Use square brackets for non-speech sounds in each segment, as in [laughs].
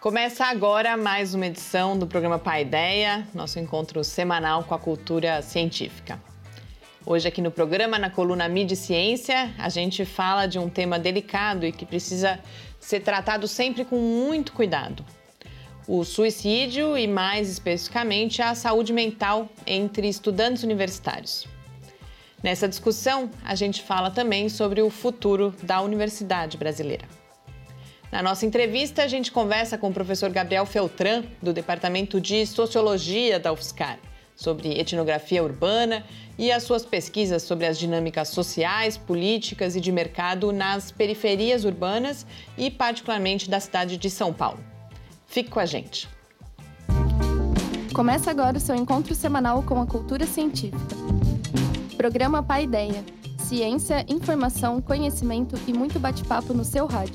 Começa agora mais uma edição do programa Paideia, nosso encontro semanal com a cultura científica. Hoje aqui no programa, na coluna Mídia Ciência, a gente fala de um tema delicado e que precisa ser tratado sempre com muito cuidado. O suicídio e, mais especificamente, a saúde mental entre estudantes universitários. Nessa discussão, a gente fala também sobre o futuro da universidade brasileira. Na nossa entrevista, a gente conversa com o professor Gabriel Feltran, do Departamento de Sociologia da UFSCar, sobre etnografia urbana e as suas pesquisas sobre as dinâmicas sociais, políticas e de mercado nas periferias urbanas e, particularmente, da cidade de São Paulo. Fique com a gente. Começa agora o seu encontro semanal com a cultura científica. Programa Pai Ideia. Ciência, informação, conhecimento e muito bate-papo no seu rádio.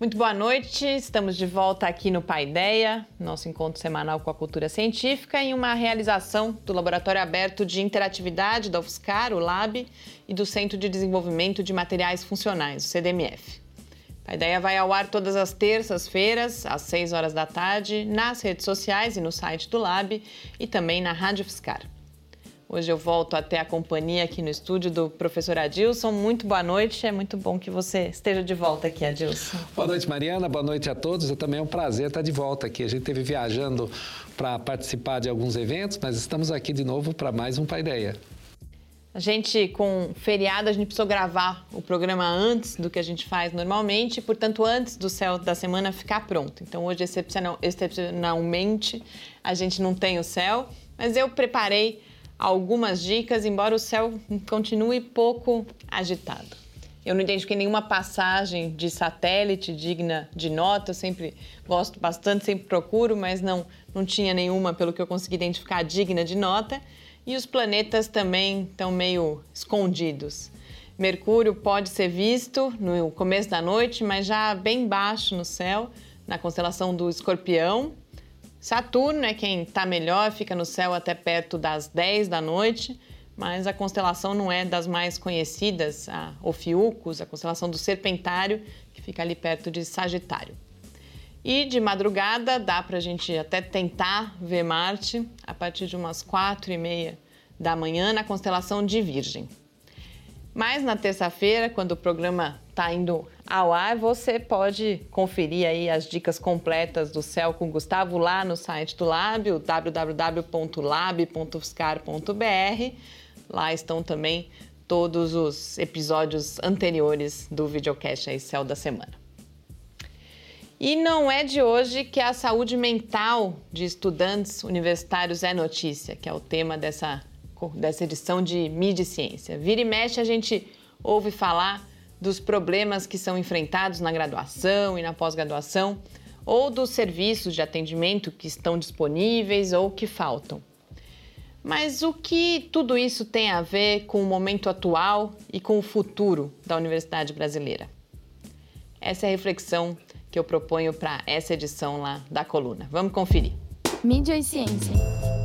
Muito boa noite, estamos de volta aqui no Paideia, nosso encontro semanal com a cultura científica, em uma realização do Laboratório Aberto de Interatividade da UFSCar, o LAB, e do Centro de Desenvolvimento de Materiais Funcionais, o CDMF. A ideia vai ao ar todas as terças-feiras, às 6 horas da tarde, nas redes sociais e no site do Lab e também na Rádio UFSCar. Hoje eu volto até a companhia aqui no estúdio do professor Adilson. Muito boa noite, é muito bom que você esteja de volta aqui, Adilson. Boa noite, Mariana, boa noite a todos. É também um prazer estar de volta aqui. A gente esteve viajando para participar de alguns eventos, mas estamos aqui de novo para mais um Paideia. A gente, com feriado, a gente precisou gravar o programa antes do que a gente faz normalmente, portanto, antes do céu da semana ficar pronto. Então, hoje, excepcional, excepcionalmente, a gente não tem o céu, mas eu preparei algumas dicas, embora o céu continue pouco agitado. Eu não identifiquei nenhuma passagem de satélite digna de nota, eu sempre gosto bastante, sempre procuro, mas não, não tinha nenhuma, pelo que eu consegui identificar, digna de nota. E os planetas também estão meio escondidos. Mercúrio pode ser visto no começo da noite, mas já bem baixo no céu, na constelação do Escorpião, Saturno é quem está melhor, fica no céu até perto das 10 da noite, mas a constelação não é das mais conhecidas, a Ophiuchus, a constelação do Serpentário, que fica ali perto de Sagitário. E de madrugada dá para a gente até tentar ver Marte a partir de umas quatro e meia da manhã na constelação de Virgem. Mas na terça-feira, quando o programa está indo ao ar, você pode conferir aí as dicas completas do Céu com Gustavo lá no site do Lab, o www.lab.fiscar.br. Lá estão também todos os episódios anteriores do videocast aí Céu da Semana. E não é de hoje que a saúde mental de estudantes universitários é notícia, que é o tema dessa dessa edição de Mídia e Ciência. Vira e mexe a gente ouve falar dos problemas que são enfrentados na graduação e na pós-graduação, ou dos serviços de atendimento que estão disponíveis ou que faltam. Mas o que tudo isso tem a ver com o momento atual e com o futuro da universidade brasileira? Essa é a reflexão que eu proponho para essa edição lá da coluna. Vamos conferir. Mídia e Ciência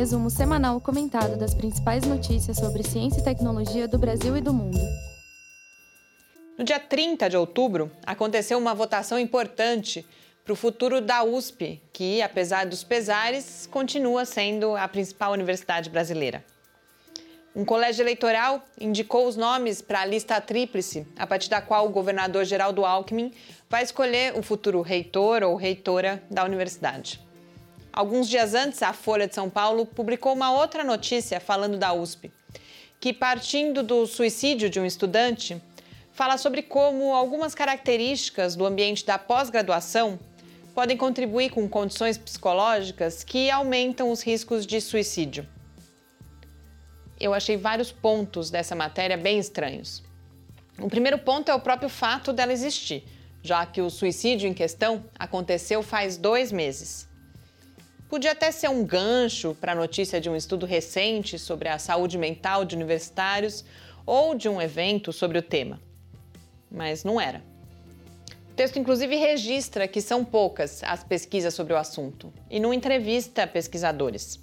resumo semanal comentado das principais notícias sobre ciência e tecnologia do Brasil e do mundo. No dia 30 de outubro, aconteceu uma votação importante para o futuro da USP, que, apesar dos pesares, continua sendo a principal universidade brasileira. Um colégio eleitoral indicou os nomes para a lista tríplice, a partir da qual o governador Geraldo Alckmin vai escolher o futuro reitor ou reitora da universidade. Alguns dias antes, a Folha de São Paulo publicou uma outra notícia falando da USP, que, partindo do suicídio de um estudante, fala sobre como algumas características do ambiente da pós-graduação podem contribuir com condições psicológicas que aumentam os riscos de suicídio. Eu achei vários pontos dessa matéria bem estranhos. O primeiro ponto é o próprio fato dela existir, já que o suicídio em questão aconteceu faz dois meses. Podia até ser um gancho para a notícia de um estudo recente sobre a saúde mental de universitários ou de um evento sobre o tema. Mas não era. O texto, inclusive, registra que são poucas as pesquisas sobre o assunto e não entrevista pesquisadores.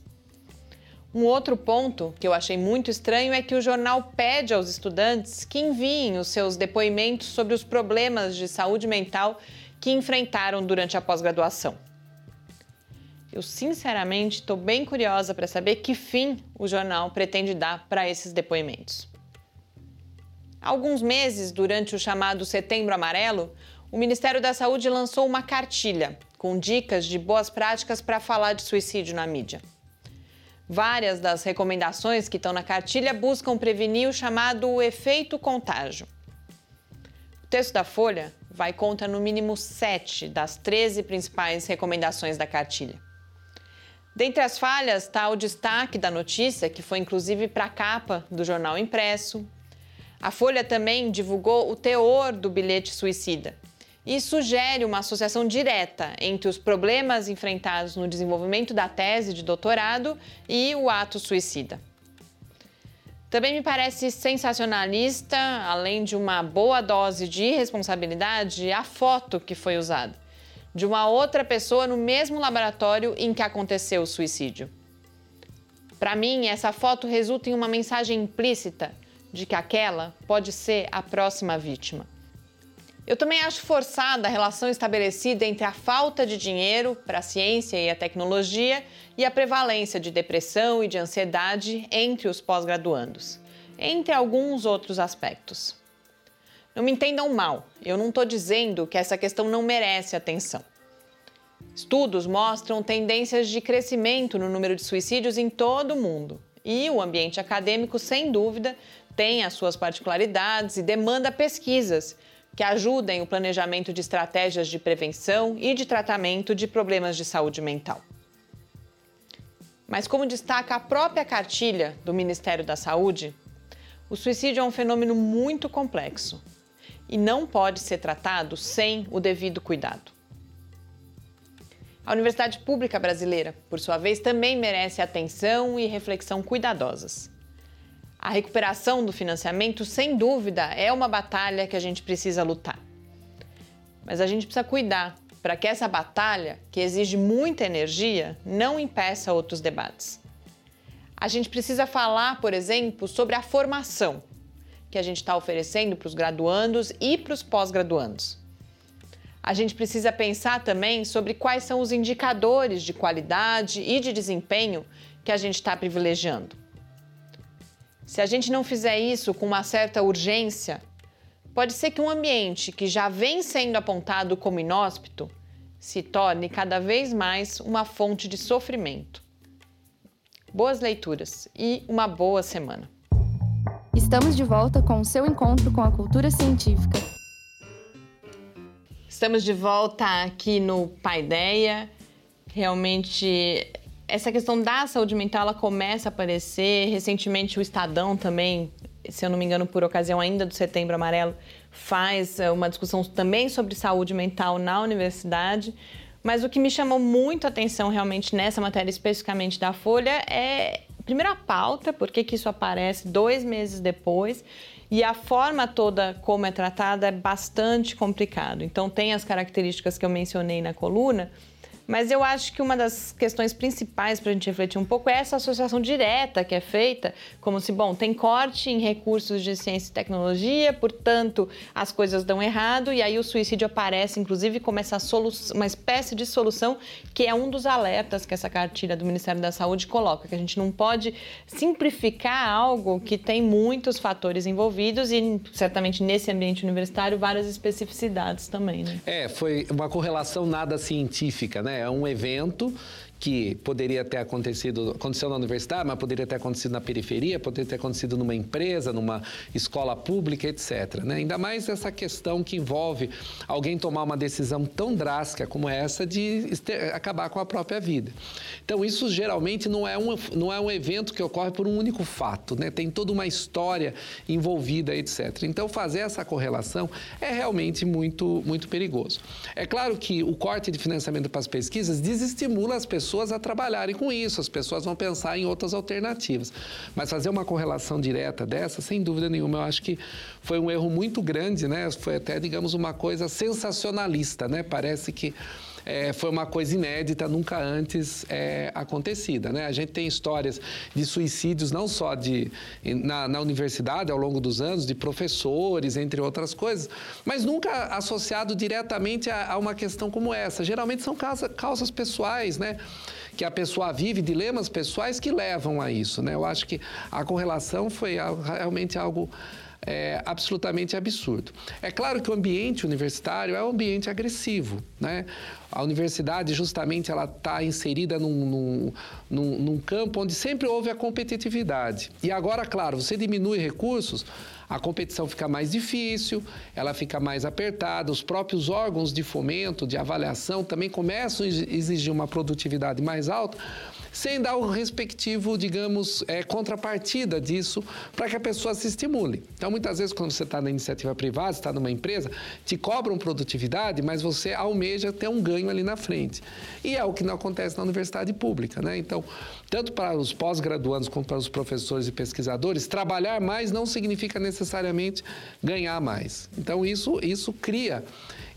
Um outro ponto que eu achei muito estranho é que o jornal pede aos estudantes que enviem os seus depoimentos sobre os problemas de saúde mental que enfrentaram durante a pós-graduação. Eu, sinceramente, estou bem curiosa para saber que fim o jornal pretende dar para esses depoimentos. Há alguns meses, durante o chamado Setembro Amarelo, o Ministério da Saúde lançou uma cartilha com dicas de boas práticas para falar de suicídio na mídia. Várias das recomendações que estão na cartilha buscam prevenir o chamado efeito contágio. O texto da Folha vai contra no mínimo sete das 13 principais recomendações da cartilha. Dentre as falhas está o destaque da notícia, que foi inclusive para a capa do jornal impresso. A Folha também divulgou o teor do bilhete suicida e sugere uma associação direta entre os problemas enfrentados no desenvolvimento da tese de doutorado e o ato suicida. Também me parece sensacionalista, além de uma boa dose de irresponsabilidade, a foto que foi usada de uma outra pessoa no mesmo laboratório em que aconteceu o suicídio. Para mim, essa foto resulta em uma mensagem implícita de que aquela pode ser a próxima vítima. Eu também acho forçada a relação estabelecida entre a falta de dinheiro para a ciência e a tecnologia e a prevalência de depressão e de ansiedade entre os pós-graduandos, entre alguns outros aspectos. Não me entendam mal, eu não estou dizendo que essa questão não merece atenção. Estudos mostram tendências de crescimento no número de suicídios em todo o mundo. E o ambiente acadêmico, sem dúvida, tem as suas particularidades e demanda pesquisas que ajudem o planejamento de estratégias de prevenção e de tratamento de problemas de saúde mental. Mas, como destaca a própria cartilha do Ministério da Saúde, o suicídio é um fenômeno muito complexo e não pode ser tratado sem o devido cuidado. A Universidade Pública Brasileira, por sua vez, também merece atenção e reflexão cuidadosas. A recuperação do financiamento, sem dúvida, é uma batalha que a gente precisa lutar. Mas a gente precisa cuidar para que essa batalha, que exige muita energia, não impeça outros debates. A gente precisa falar, por exemplo, sobre a formação que a gente está oferecendo para os graduandos e para os pós-graduandos. A gente precisa pensar também sobre quais são os indicadores de qualidade e de desempenho que a gente está privilegiando. Se a gente não fizer isso com uma certa urgência, pode ser que um ambiente que já vem sendo apontado como inóspito se torne cada vez mais uma fonte de sofrimento. Boas leituras e uma boa semana! Estamos de volta com o seu encontro com a cultura científica. Estamos de volta aqui no Paideia. Realmente, essa questão da saúde mental ela começa a aparecer. Recentemente, o Estadão também, se eu não me engano, por ocasião ainda do Setembro Amarelo, faz eh, uma discussão também sobre saúde mental na universidade. Mas o que me chamou muito a atenção realmente nessa matéria, especificamente da Folha, é primeiro a pauta, por que isso aparece dois meses depois, e a forma toda como é tratada é bastante complicado. Então tem as características que eu mencionei na coluna, mas eu acho que uma das questões principais para a gente refletir um pouco é essa associação direta que é feita, como se, bom, tem corte em recursos de ciência e tecnologia, portanto, as coisas dão errado, e aí o suicídio aparece, inclusive, como essa uma espécie de solução, que é um dos alertas que essa cartilha do Ministério da Saúde coloca, que a gente não pode simplificar algo que tem muitos fatores envolvidos e, certamente, nesse ambiente universitário, várias especificidades também, né? É, foi uma correlação nada científica, né? É um evento que poderia ter acontecido, aconteceu na universidade, mas poderia ter acontecido na periferia, poderia ter acontecido numa empresa, numa escola pública, etc. Né? Ainda mais essa questão que envolve alguém tomar uma decisão tão drástica como essa de acabar com a própria vida. Então, isso geralmente não é um, não é um evento que ocorre por um único fato, né? tem toda uma história envolvida, etc. Então, fazer essa correlação é realmente muito, muito perigoso. É claro que o corte de financiamento para as pesquisas desestimula as pessoas pessoas a trabalharem com isso, as pessoas vão pensar em outras alternativas. Mas fazer uma correlação direta dessa, sem dúvida nenhuma, eu acho que foi um erro muito grande, né? Foi até, digamos, uma coisa sensacionalista, né? Parece que é, foi uma coisa inédita, nunca antes é, acontecida. Né? A gente tem histórias de suicídios não só de, na, na, universidade ao longo dos anos, de professores, entre outras coisas, mas nunca associado diretamente a, a uma questão como essa. Geralmente são causa, causas pessoais, né? que a pessoa vive, dilemas pessoais que levam a isso. Né? Eu acho que a correlação foi realmente algo é, absolutamente absurdo. É claro que o ambiente universitário é um ambiente agressivo, né? A universidade, justamente, ela está inserida num, num, num, campo onde sempre houve a competitividade. E agora, claro, você diminui recursos, a competição fica mais difícil, ela fica mais apertada, os próprios órgãos de fomento, de avaliação também começam a exigir uma produtividade mais alta, sem dar o respectivo, digamos, é, contrapartida disso para que a pessoa se estimule. Então, muitas vezes, quando você está na iniciativa privada, está numa empresa, te cobram produtividade, mas você almeja ter um ganho ali na frente. E é o que não acontece na universidade pública, né? Então, tanto para os pós-graduandos como para os professores e pesquisadores, trabalhar mais não significa necessariamente ganhar mais. Então, isso, isso cria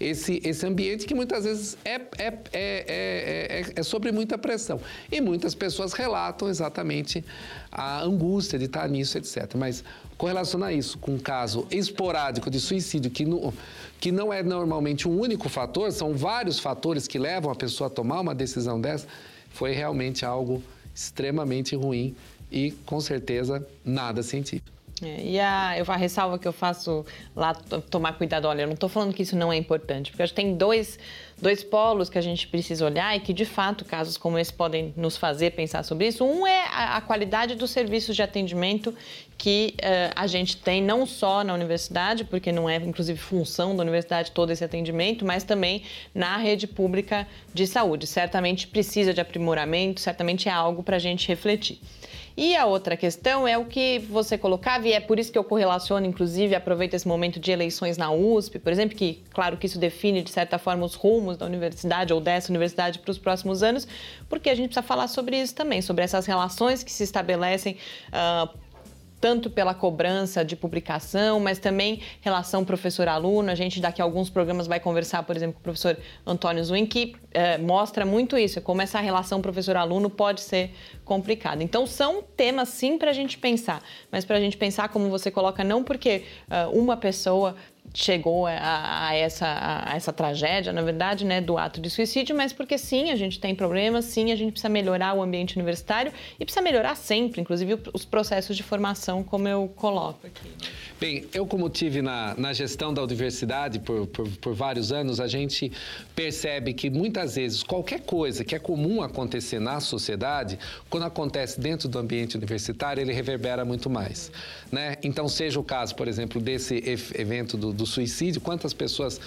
esse, esse ambiente que muitas vezes é, é, é, é, sobre muita pressão. E muitas pessoas relatam exatamente a angústia de estar nisso, etc. Mas correlacionar isso com um caso esporádico de suicídio, que não, que não é normalmente um único fator, são vários fatores que levam a pessoa a tomar uma decisão dessa, foi realmente algo extremamente ruim e, com certeza, nada científico. É, e a, eu, a ressalva que eu faço lá, tomar cuidado, olha, eu não estou falando que isso não é importante, porque acho que tem dois, dois polos que a gente precisa olhar e que, de fato, casos como esse podem nos fazer pensar sobre isso. Um é a, a qualidade dos serviços de atendimento que uh, a gente tem, não só na universidade, porque não é, inclusive, função da universidade todo esse atendimento, mas também na rede pública de saúde. Certamente precisa de aprimoramento, certamente é algo para a gente refletir. E a outra questão é o que você colocava, e é por isso que eu correlaciono, inclusive, aproveito esse momento de eleições na USP, por exemplo, que, claro, que isso define, de certa forma, os rumos da universidade ou dessa universidade para os próximos anos, porque a gente precisa falar sobre isso também, sobre essas relações que se estabelecem. Uh, tanto pela cobrança de publicação, mas também relação professor-aluno. A gente daqui a alguns programas vai conversar, por exemplo, com o professor Antônio Zwin, que é, mostra muito isso, como essa relação professor-aluno pode ser complicada. Então, são temas sim para a gente pensar, mas para a gente pensar, como você coloca, não porque uh, uma pessoa chegou a, a, essa, a, essa tragédia, na verdade, né, do ato de suicídio, mas porque sim, a gente tem problemas, sim, a gente precisa melhorar o ambiente universitário e precisa melhorar sempre, inclusive os processos de formação, como eu coloco aqui. Né? Bem, eu como tive na, na gestão da universidade por, por, por, vários anos, a gente percebe que muitas vezes qualquer coisa que é comum acontecer na sociedade, quando acontece dentro do ambiente universitário, ele reverbera muito mais. Né? Então, seja o caso, por exemplo, desse evento do, do suicídio, quantas pessoas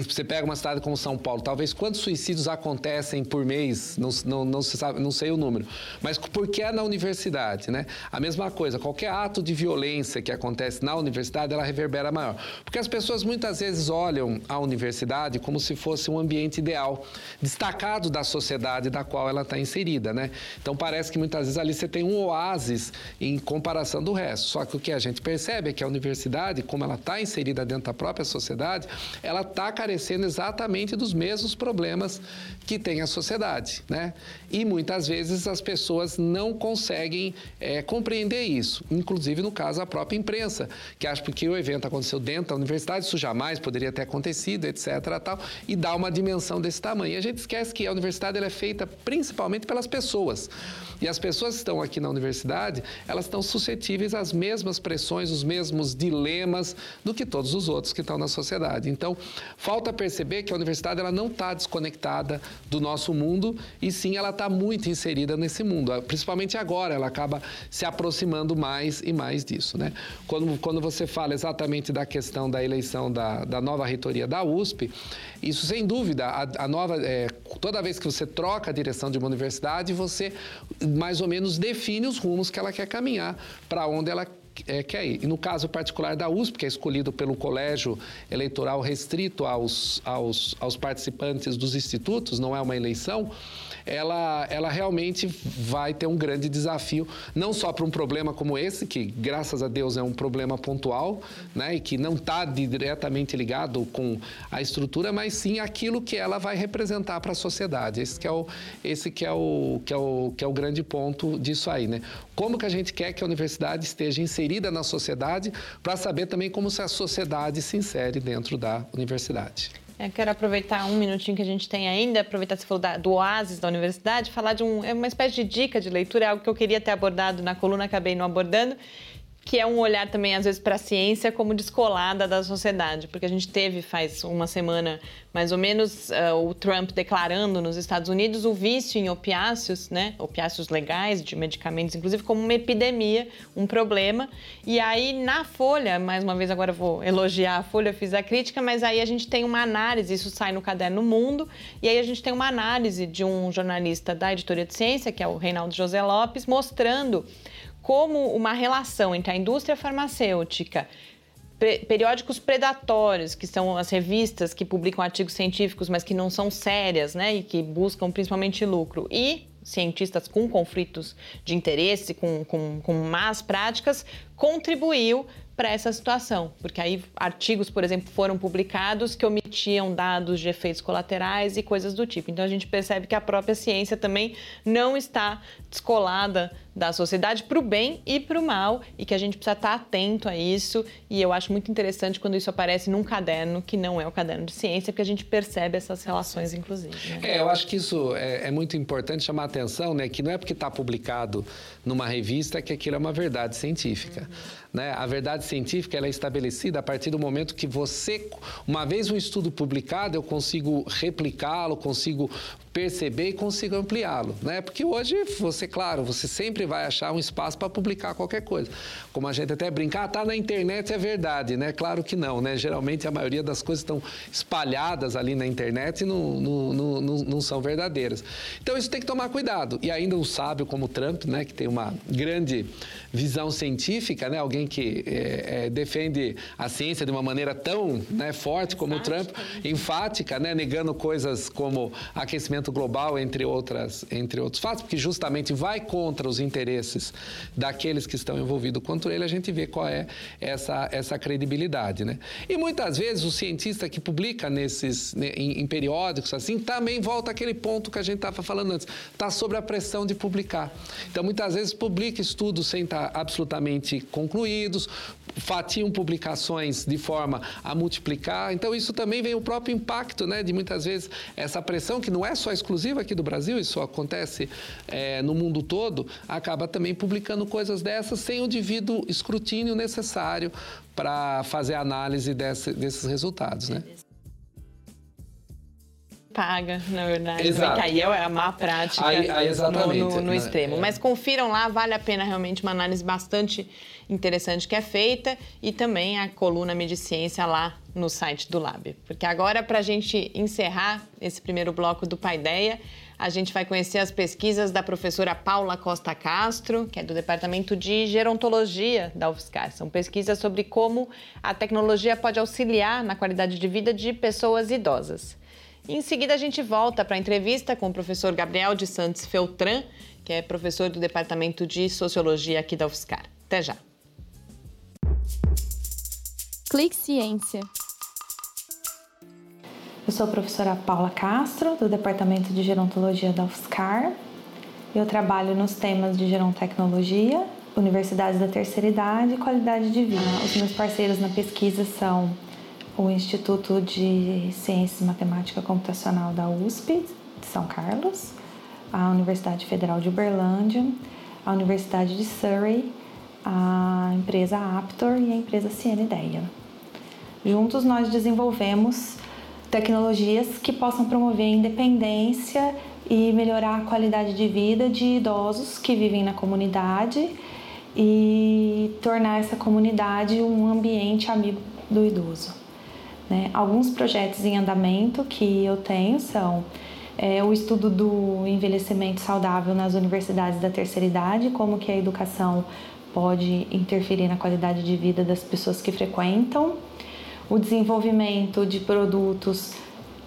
você pega uma cidade como São Paulo, talvez quantos suicídios acontecem por mês, não, não, não, se sabe, não sei o número, mas por que é na universidade, né? A mesma coisa, qualquer ato de violência que acontece na universidade, ela reverbera maior. Porque as pessoas muitas vezes olham a universidade como se fosse um ambiente ideal, destacado da sociedade da qual ela está inserida, né? Então parece que muitas vezes ali você tem um oásis em comparação do resto. Só que o que a gente percebe é que a universidade, como ela está inserida dentro da própria sociedade, ela está carecendo exatamente dos mesmos problemas que tem a sociedade, né? E muitas vezes as pessoas não conseguem é, compreender isso, inclusive no caso a própria imprensa, que acha que o evento aconteceu dentro da universidade, isso jamais poderia ter acontecido, etc. Tal, e dá uma dimensão desse tamanho. E a gente esquece que a universidade é feita principalmente pelas pessoas. E as pessoas que estão aqui na universidade, elas estão suscetíveis às mesmas pressões, os mesmos dilemas do que todos os outros outros que estão na sociedade. Então, falta perceber que a universidade ela não está desconectada do nosso mundo e sim ela está muito inserida nesse mundo. Principalmente agora, ela acaba se aproximando mais e mais disso. Né? Quando, quando você fala exatamente da questão da eleição da, da nova reitoria da USP, isso sem dúvida, a, a nova, é, toda vez que você troca a direção de uma universidade, você mais ou menos define os rumos que ela quer caminhar, para onde ela é, quer ir. E no caso particular da USP, que é escolhido pelo colégio eleitoral restrito aos, aos, aos participantes dos institutos, não é uma eleição, ela, ela realmente vai ter um grande desafio, não só para um problema como esse, que graças a Deus é um problema pontual, né, e que não está diretamente ligado com a estrutura, mas sim aquilo que ela vai representar para a sociedade. Esse que é o, esse que é o, que é o, que é o grande ponto disso aí, né? Como que a gente quer que a universidade esteja inserida na sociedade para saber também como a sociedade se insere dentro da universidade. Eu quero aproveitar um minutinho que a gente tem ainda, aproveitar que você falou da, do oásis da universidade, falar de um, é uma espécie de dica de leitura, é algo que eu queria ter abordado na coluna, acabei não abordando, que é um olhar também, às vezes, para a ciência como descolada da sociedade. Porque a gente teve, faz uma semana, mais ou menos, uh, o Trump declarando nos Estados Unidos o vício em opiáceos, né? Opiáceos legais, de medicamentos, inclusive, como uma epidemia, um problema. E aí, na Folha, mais uma vez, agora vou elogiar a Folha, fiz a crítica, mas aí a gente tem uma análise, isso sai no caderno Mundo, e aí a gente tem uma análise de um jornalista da editoria de ciência, que é o Reinaldo José Lopes, mostrando como uma relação entre a indústria farmacêutica, periódicos predatórios, que são as revistas que publicam artigos científicos, mas que não são sérias, né, e que buscam principalmente lucro, e cientistas com conflitos de interesse, com, com, com más práticas, contribuiu para essa situação, porque aí artigos, por exemplo, foram publicados que omitiam dados de efeitos colaterais e coisas do tipo. Então a gente percebe que a própria ciência também não está descolada da sociedade para o bem e para o mal e que a gente precisa estar atento a isso. E eu acho muito interessante quando isso aparece num caderno que não é o caderno de ciência, porque a gente percebe essas relações, inclusive. Né? É, eu acho que isso é, é, muito importante chamar a atenção, né? Que não é porque está publicado numa revista que aquilo é uma verdade científica. Uhum. Né? A verdade científica ela é estabelecida a partir do momento que você, uma vez um estudo publicado, eu consigo replicá-lo, consigo perceber e consigo ampliá-lo, né? Porque hoje você, claro, você sempre vai achar um espaço para publicar qualquer coisa. Como a gente até brincar, ah, tá na internet é verdade, né? Claro que não, né? Geralmente a maioria das coisas estão espalhadas ali na internet e não, não, não, não, são verdadeiras. Então isso tem que tomar cuidado. E ainda um sábio como Trump, né? Que tem uma grande visão científica, né? Alguém que é, é, defende a ciência de uma maneira tão né, forte como enfática. o Trump, enfática, né? Negando coisas como aquecimento global, entre, outras, entre outros fatos, porque justamente vai contra os interesses daqueles que estão envolvidos contra ele, a gente vê qual é essa, essa credibilidade, né? E muitas vezes o cientista que publica nesses, né, em, em periódicos assim, também volta àquele ponto que a gente estava falando antes, está sob a pressão de publicar. Então, muitas vezes publica estudos sem estar absolutamente concluídos, fatiam publicações de forma a multiplicar. Então, isso também vem o próprio impacto, né, de muitas vezes essa pressão, que não é só exclusiva aqui do Brasil, isso acontece é, no mundo todo, acaba também publicando coisas dessas sem o devido escrutínio necessário para fazer análise desse, desses resultados, né? Paga, na verdade. Exato. Aí é a má prática aí, aí exatamente, no, no, no né? extremo. É. Mas confiram lá, vale a pena realmente uma análise bastante interessante que é feita e também a coluna Mediciência lá no site do Lab. Porque agora, para a gente encerrar esse primeiro bloco do Paideia, a gente vai conhecer as pesquisas da professora Paula Costa Castro, que é do Departamento de Gerontologia da UFSCar. São pesquisas sobre como a tecnologia pode auxiliar na qualidade de vida de pessoas idosas. Em seguida, a gente volta para a entrevista com o professor Gabriel de Santos Feltran, que é professor do Departamento de Sociologia aqui da UFSCar. Até já! Clique Ciência. Eu sou a professora Paula Castro, do Departamento de Gerontologia da UFSCar. Eu trabalho nos temas de gerontecnologia, universidades da terceira idade e qualidade de vida. Os meus parceiros na pesquisa são o Instituto de Ciências e Matemática Computacional da USP de São Carlos, a Universidade Federal de Uberlândia, a Universidade de Surrey, a empresa Aptor e a empresa Ciena. Juntos nós desenvolvemos tecnologias que possam promover a independência e melhorar a qualidade de vida de idosos que vivem na comunidade e tornar essa comunidade um ambiente amigo do idoso. Né? Alguns projetos em andamento que eu tenho são é, o estudo do envelhecimento saudável nas universidades da terceira idade, como que a educação pode interferir na qualidade de vida das pessoas que frequentam, o desenvolvimento de produtos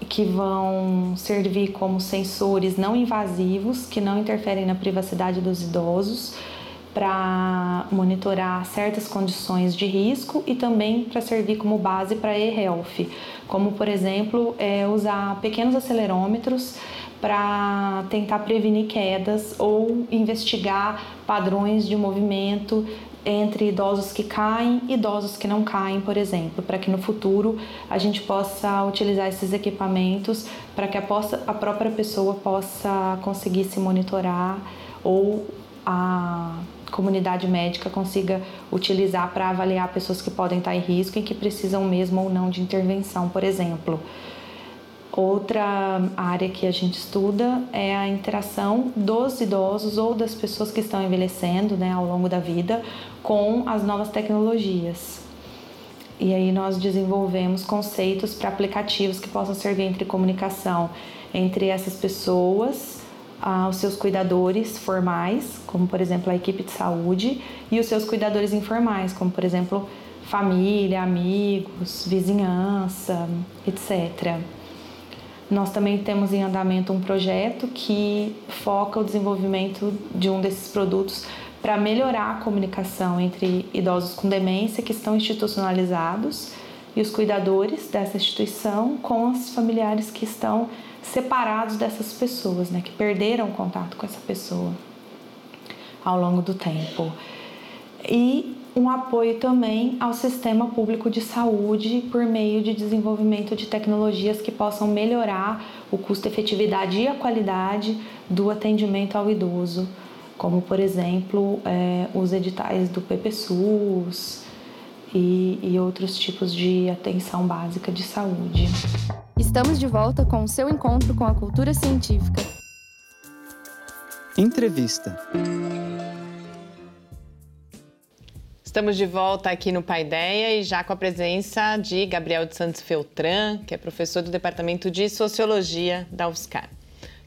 que vão servir como sensores não invasivos, que não interferem na privacidade dos idosos, para monitorar certas condições de risco e também para servir como base para e-health, como por exemplo é, usar pequenos acelerômetros para tentar prevenir quedas ou investigar padrões de movimento entre idosos que caem e idosos que não caem, por exemplo, para que no futuro a gente possa utilizar esses equipamentos para que a, possa, a própria pessoa possa conseguir se monitorar ou a comunidade médica consiga utilizar para avaliar pessoas que podem estar em risco e que precisam mesmo ou não de intervenção, por exemplo. Outra área que a gente estuda é a interação dos idosos ou das pessoas que estão envelhecendo né, ao longo da vida com as novas tecnologias. E aí nós desenvolvemos conceitos para aplicativos que possam servir entre comunicação entre essas pessoas, ah, os seus cuidadores formais, como por exemplo a equipe de saúde, e os seus cuidadores informais, como por exemplo família, amigos, vizinhança, etc. Nós também temos em andamento um projeto que foca o desenvolvimento de um desses produtos para melhorar a comunicação entre idosos com demência que estão institucionalizados e os cuidadores dessa instituição com os familiares que estão separados dessas pessoas, né, que perderam contato com essa pessoa ao longo do tempo. E um apoio também ao sistema público de saúde por meio de desenvolvimento de tecnologias que possam melhorar o custo-efetividade e a qualidade do atendimento ao idoso, como por exemplo é, os editais do PPSUS e, e outros tipos de atenção básica de saúde. Estamos de volta com o seu encontro com a cultura científica. Entrevista. Estamos de volta aqui no Paideia e já com a presença de Gabriel de Santos Feltran, que é professor do Departamento de Sociologia da UFSCar.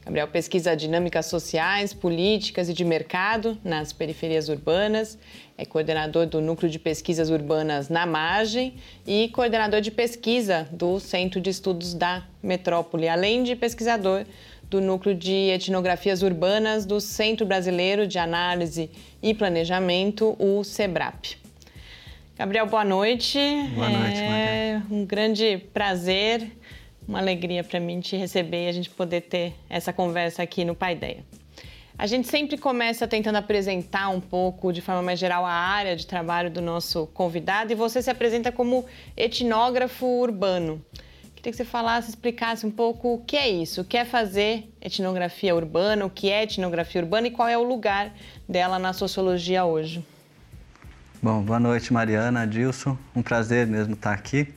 Gabriel pesquisa dinâmicas sociais, políticas e de mercado nas periferias urbanas, é coordenador do Núcleo de Pesquisas Urbanas na Margem e coordenador de pesquisa do Centro de Estudos da Metrópole, além de pesquisador do Núcleo de Etnografias Urbanas do Centro Brasileiro de Análise e Planejamento, o SEBRAP. Gabriel, boa noite. Boa noite, É um grande prazer, uma alegria para mim te receber e a gente poder ter essa conversa aqui no Paideia. A gente sempre começa tentando apresentar um pouco, de forma mais geral, a área de trabalho do nosso convidado e você se apresenta como etnógrafo urbano. Queria que você falasse, explicasse um pouco o que é isso, o que é fazer etnografia urbana, o que é etnografia urbana e qual é o lugar dela na sociologia hoje. Bom, boa noite, Mariana, Adilson. Um prazer mesmo estar aqui.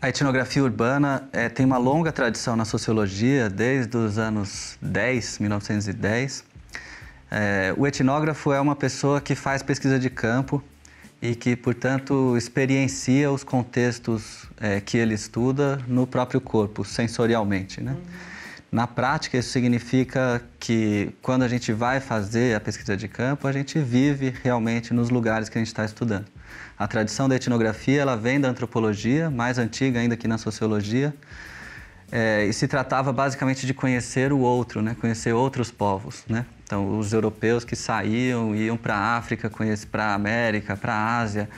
A etnografia urbana é, tem uma longa tradição na sociologia, desde os anos 10, 1910. É, o etnógrafo é uma pessoa que faz pesquisa de campo e que, portanto, experiencia os contextos é, que ele estuda no próprio corpo, sensorialmente. Né? Uhum. Na prática, isso significa que quando a gente vai fazer a pesquisa de campo, a gente vive realmente nos lugares que a gente está estudando. A tradição da etnografia ela vem da antropologia, mais antiga ainda que na sociologia, é, e se tratava basicamente de conhecer o outro, né? conhecer outros povos. Né? Então, os europeus que saíam, iam para a África, para a América, para a Ásia,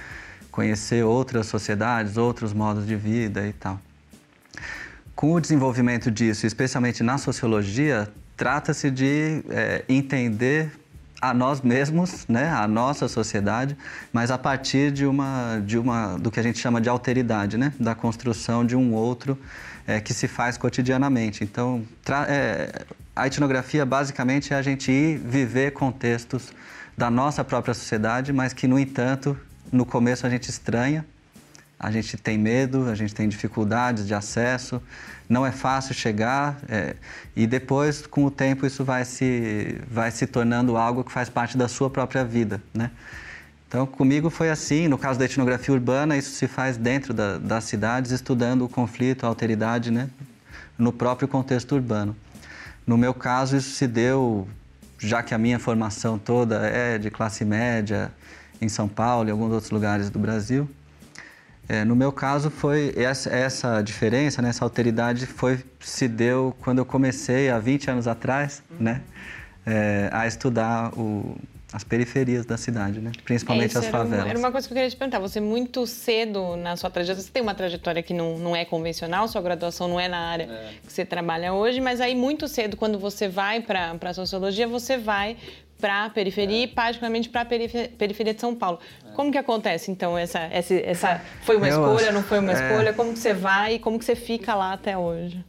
conhecer outras sociedades, outros modos de vida e tal. Com o desenvolvimento disso, especialmente na sociologia, trata-se de é, entender a nós mesmos, né, a nossa sociedade, mas a partir de uma, de uma, do que a gente chama de alteridade, né, da construção de um outro é, que se faz cotidianamente. Então, é, a etnografia basicamente é a gente ir viver contextos da nossa própria sociedade, mas que, no entanto, no começo a gente estranha a gente tem medo, a gente tem dificuldades de acesso, não é fácil chegar é, e depois, com o tempo, isso vai se, vai se tornando algo que faz parte da sua própria vida, né? Então, comigo foi assim. No caso da etnografia urbana, isso se faz dentro da, das cidades, estudando o conflito, a alteridade, né? no próprio contexto urbano. No meu caso, isso se deu, já que a minha formação toda é de classe média, em São Paulo e alguns outros lugares do Brasil. É, no meu caso, foi essa, essa diferença, né, essa alteridade foi, se deu quando eu comecei, há 20 anos atrás, né, é, a estudar o, as periferias da cidade, né? principalmente é, as favelas. Uma, era uma coisa que eu queria te perguntar. Você muito cedo na sua trajetória, você tem uma trajetória que não, não é convencional, sua graduação não é na área é. que você trabalha hoje, mas aí muito cedo, quando você vai para a sociologia, você vai para a periferia é. e particularmente para a periferia de São Paulo. É. Como que acontece então essa, essa, essa foi uma eu escolha, acho, não foi uma é. escolha? Como que você vai e como que você fica lá até hoje?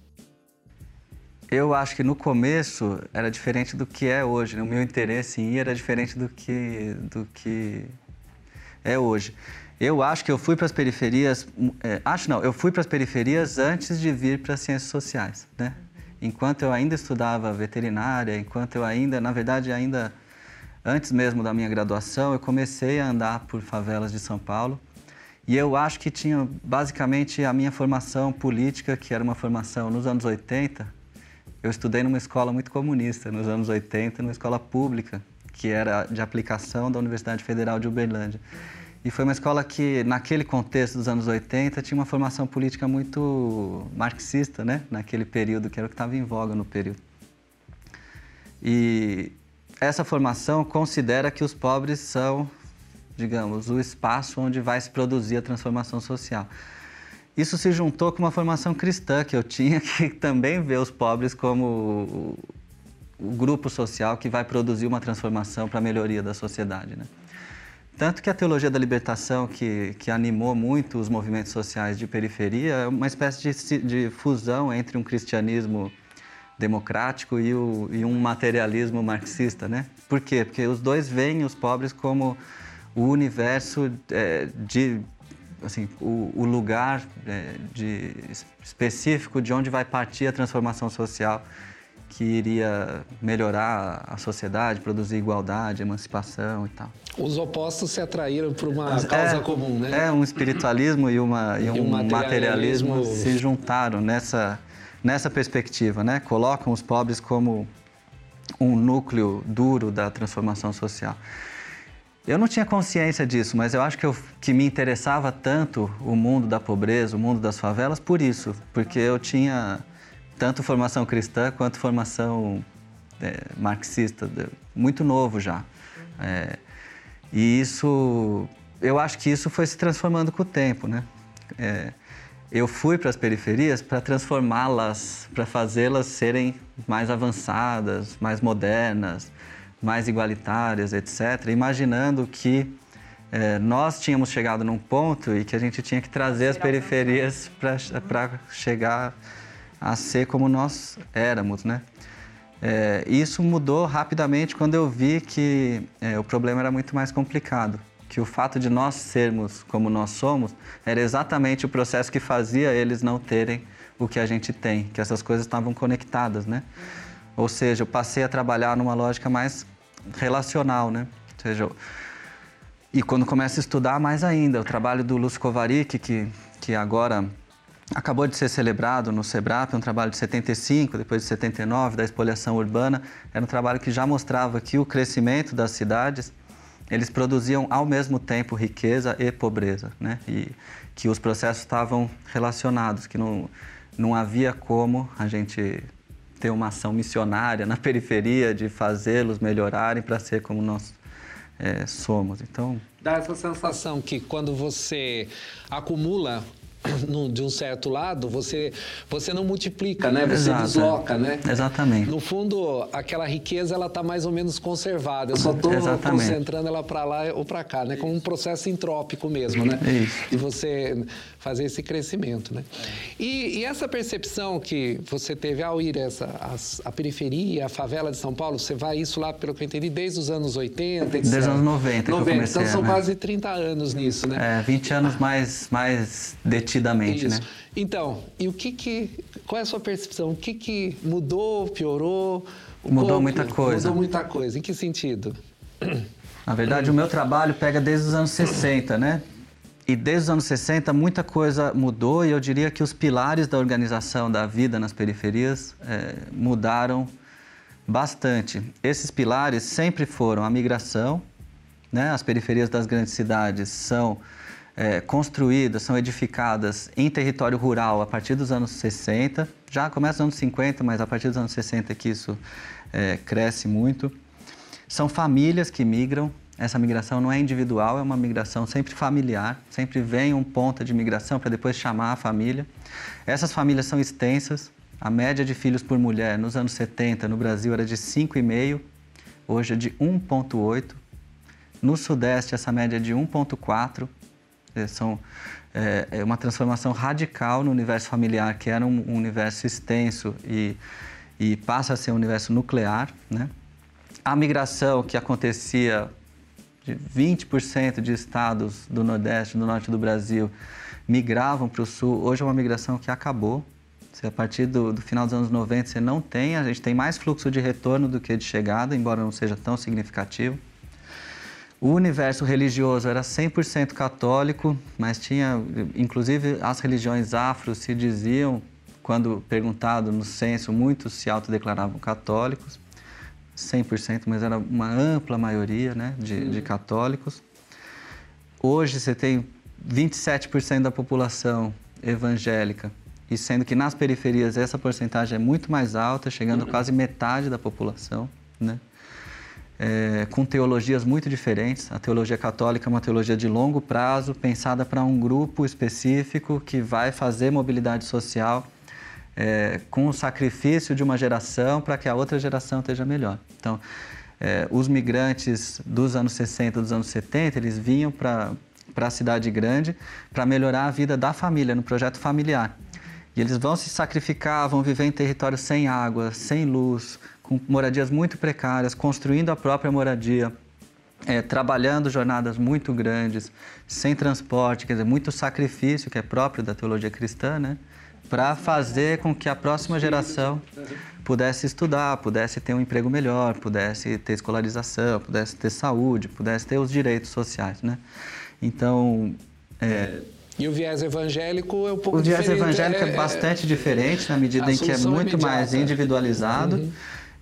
Eu acho que no começo era diferente do que é hoje. Né? O meu interesse em ir era diferente do que, do que é hoje. Eu acho que eu fui para as periferias, é, acho não, eu fui para as periferias antes de vir para as ciências sociais, né? Enquanto eu ainda estudava veterinária, enquanto eu ainda, na verdade, ainda antes mesmo da minha graduação, eu comecei a andar por favelas de São Paulo. E eu acho que tinha basicamente a minha formação política, que era uma formação nos anos 80, eu estudei numa escola muito comunista, nos anos 80, numa escola pública, que era de aplicação da Universidade Federal de Uberlândia. E foi uma escola que, naquele contexto dos anos 80, tinha uma formação política muito marxista, né? Naquele período, que era o que estava em voga no período. E essa formação considera que os pobres são, digamos, o espaço onde vai se produzir a transformação social. Isso se juntou com uma formação cristã que eu tinha, [laughs] que também vê os pobres como o, grupo social que vai produzir uma transformação para a melhoria da sociedade. Né? Tanto que a teologia da libertação, que, que animou muito os movimentos sociais de periferia, é uma espécie de, de fusão entre um cristianismo democrático e, o, e, um materialismo marxista, né? Por quê? Porque os dois veem os pobres como o universo é, de assim, o, o lugar é, de, específico de onde vai partir a transformação social que iria melhorar a sociedade, produzir igualdade, emancipação e tal. Os opostos se atraíram por uma é, causa comum, né? É, um espiritualismo e, uma, e, e um, um materialismo, materialismo se juntaram nessa, nessa perspectiva, né? Colocam os pobres como um núcleo duro da transformação social. Eu não tinha consciência disso, mas eu acho que, eu, que me interessava tanto o mundo da pobreza, o mundo das favelas, por isso. Porque eu tinha tanto formação cristã quanto formação é, marxista, muito novo já. É, e isso, eu acho que isso foi se transformando com o tempo, né? É, eu fui para as periferias para transformá-las, para fazê-las serem mais avançadas, mais modernas, mais igualitárias, etc., imaginando que é, nós tínhamos chegado num ponto e que a gente tinha que trazer as periferias para chegar a ser como nós éramos, né? É, isso mudou rapidamente quando eu vi que é, o problema era muito mais complicado, que o fato de nós sermos como nós somos era exatamente o processo que fazia eles não terem o que a gente tem, que essas coisas estavam conectadas, né? Ou seja, eu passei a trabalhar numa lógica mais relacional, né? Ou seja, e quando começa a estudar, mais ainda. O trabalho do Lúcio Kovarik, que, que agora acabou de ser celebrado no SEBRAP, um trabalho de 75, depois de 79, da espoliação urbana, era um trabalho que já mostrava que o crescimento das cidades, eles produziam ao mesmo tempo riqueza e pobreza, né? E que os processos estavam relacionados, que não, não havia como a gente ter uma ação missionária na [laughs] periferia, de fazê-los melhorarem para ser como nós é, somos. Então dá essa sensação que quando você acumula [coughs] de um certo lado, você, você não multiplica, né? Você Exato. desloca, né? Exatamente. No fundo, aquela riqueza ela está mais ou menos conservada. Eu só estou concentrando ela para lá ou para cá, né? Como um processo entrópico mesmo, né? Isso. E você fazer esse crescimento, né? E, e essa percepção que você teve ao ir essa, a, a, periferia, a favela de São Paulo, você vai isso lá, pelo que eu entendi, desde os anos 80, etc. Desde os anos 90 90, então são né? quase 30 anos nisso, né? É, 20 anos mais, mais detidamente, isso. né? Então, e o que que... Qual é a sua percepção? O que que mudou, piorou? Mudou muita coisa. Mudou muita coisa. Em que sentido? Na verdade, o meu trabalho pega desde os anos 60, né? E desde os anos 60 muita coisa mudou e eu diria que os pilares da organização da vida nas periferias é, mudaram bastante. Esses pilares sempre foram a migração, né? as periferias das grandes cidades são é, construídas, são edificadas em território rural a partir dos anos 60, já começa nos anos 50, mas a partir dos anos 60 que isso é, cresce muito. São famílias que migram, essa migração não é individual, é uma migração sempre familiar, sempre vem um ponta de migração para depois chamar a família. Essas famílias são extensas, a média de filhos por mulher nos anos 70 no Brasil era de 5,5, hoje é de 1,8. No Sudeste, essa média é de 1,4. É, são, é, é, uma transformação radical no universo familiar, que era um, um universo extenso e, e passa a ser um universo nuclear. Né? A migração que acontecia de 20% de estados do Nordeste, do Norte do Brasil, migravam para o Sul. Hoje é uma migração que acabou. Se a partir do, do, final dos anos 90 você não tem, a gente tem mais fluxo de retorno do que de chegada, embora não seja tão significativo. O universo religioso era 100% católico, mas tinha, inclusive, as religiões afro se diziam, quando perguntado no censo, muitos se autodeclaravam católicos. 100%, mas era uma ampla maioria né, de, de católicos. Hoje você tem 27% da população evangélica, e sendo que nas periferias essa porcentagem é muito mais alta, chegando a quase metade da população, né? É, com teologias muito diferentes. A teologia católica é uma teologia de longo prazo, pensada para um grupo específico que vai fazer mobilidade social é, com o sacrifício de uma geração para que a outra geração esteja melhor. Então, é, os migrantes dos anos 60, dos anos 70, eles vinham para a cidade grande para melhorar a vida da família, no projeto familiar. E eles vão se sacrificar, vão viver em territórios sem água, sem luz, com moradias muito precárias, construindo a própria moradia, é, trabalhando jornadas muito grandes, sem transporte, quer dizer, muito sacrifício que é próprio da teologia cristã, né? para fazer com que a próxima geração pudesse estudar, pudesse ter um emprego melhor, pudesse ter escolarização, pudesse ter saúde, pudesse ter os direitos sociais, né? Então, é, e o viés evangélico é um pouco diferente. O viés evangélico é, é, bastante diferente na medida em que é muito mais individualizado uhum.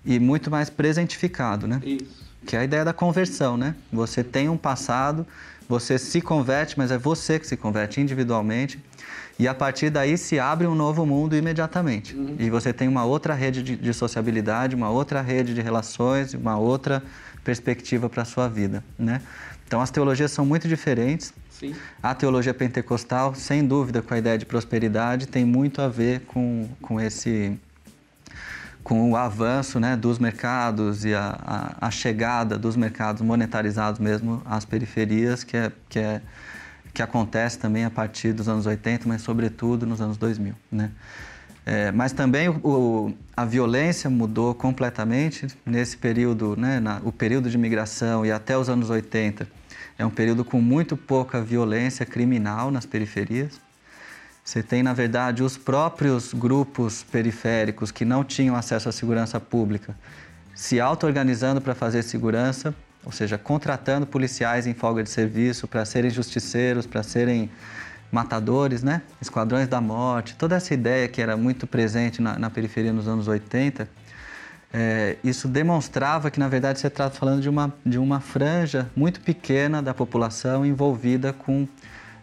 E muito mais presentificado, né? Isso. Que é a ideia da conversão, né? Você tem um passado, você se converte, mas é você que se converte individualmente e a partir daí se abre um novo mundo imediatamente. Uhum. E você tem uma outra rede de, de, sociabilidade, uma outra rede de relações, uma outra perspectiva para a sua vida, né? Então as teologias são muito diferentes. Sim. A teologia pentecostal, sem dúvida, com a ideia de prosperidade, tem muito a ver com, com esse com o avanço né, dos mercados e a, a, a chegada dos mercados monetarizados mesmo às periferias, que é, que é que acontece também a partir dos anos 80, mas sobretudo nos anos 2000, né? É, mas também o, a violência mudou completamente nesse período, né, na, o período de migração e até os anos 80 é um período com muito pouca violência criminal nas periferias. Você tem, na verdade, os próprios grupos periféricos que não tinham acesso à segurança pública se auto-organizando para fazer segurança ou seja, contratando policiais em folga de serviço para serem justiceiros, para serem matadores, né? Esquadrões da morte, toda essa ideia que era muito presente na, na periferia nos anos 80, é, isso demonstrava que, na verdade, você está falando de uma, de uma franja muito pequena da população envolvida com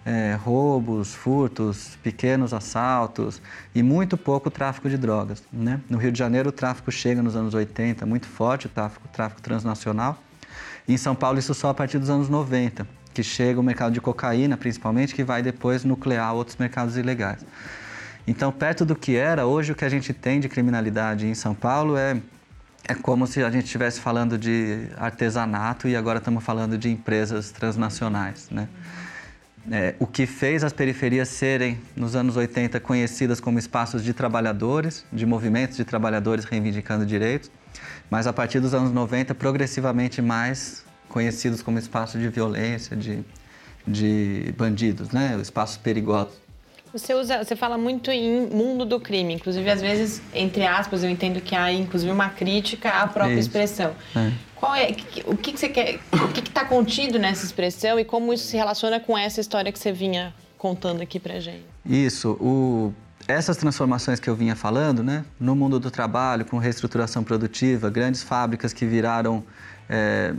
é, roubos, furtos, pequenos assaltos e muito pouco tráfico de drogas. Né? No Rio de Janeiro, o tráfico chega nos anos 80, muito forte, o tráfico, o tráfico transnacional. Em São Paulo, isso só a partir dos anos 90, que chega o mercado de cocaína, principalmente, que vai depois nuclear outros mercados ilegais. Então, perto do que era, hoje o que a gente tem de criminalidade em São Paulo é, é como se a gente estivesse falando de artesanato e agora estamos falando de empresas transnacionais, né? É, o que fez as periferias serem, nos anos 80, conhecidas como espaços de trabalhadores, de movimentos de trabalhadores reivindicando direitos, mas a partir dos anos 90, progressivamente mais conhecidos como espaços de violência, de, de bandidos, né? espaços perigosos. Você usa, você fala muito em mundo do crime, inclusive às vezes, entre aspas, eu entendo que há inclusive uma crítica à própria isso. expressão. É. Qual é, o que, que você quer, o que está contido nessa expressão e como isso se relaciona com essa história que você vinha contando aqui para gente? Isso, o, essas transformações que eu vinha falando, né, no mundo do trabalho, com reestruturação produtiva, grandes fábricas que viraram é,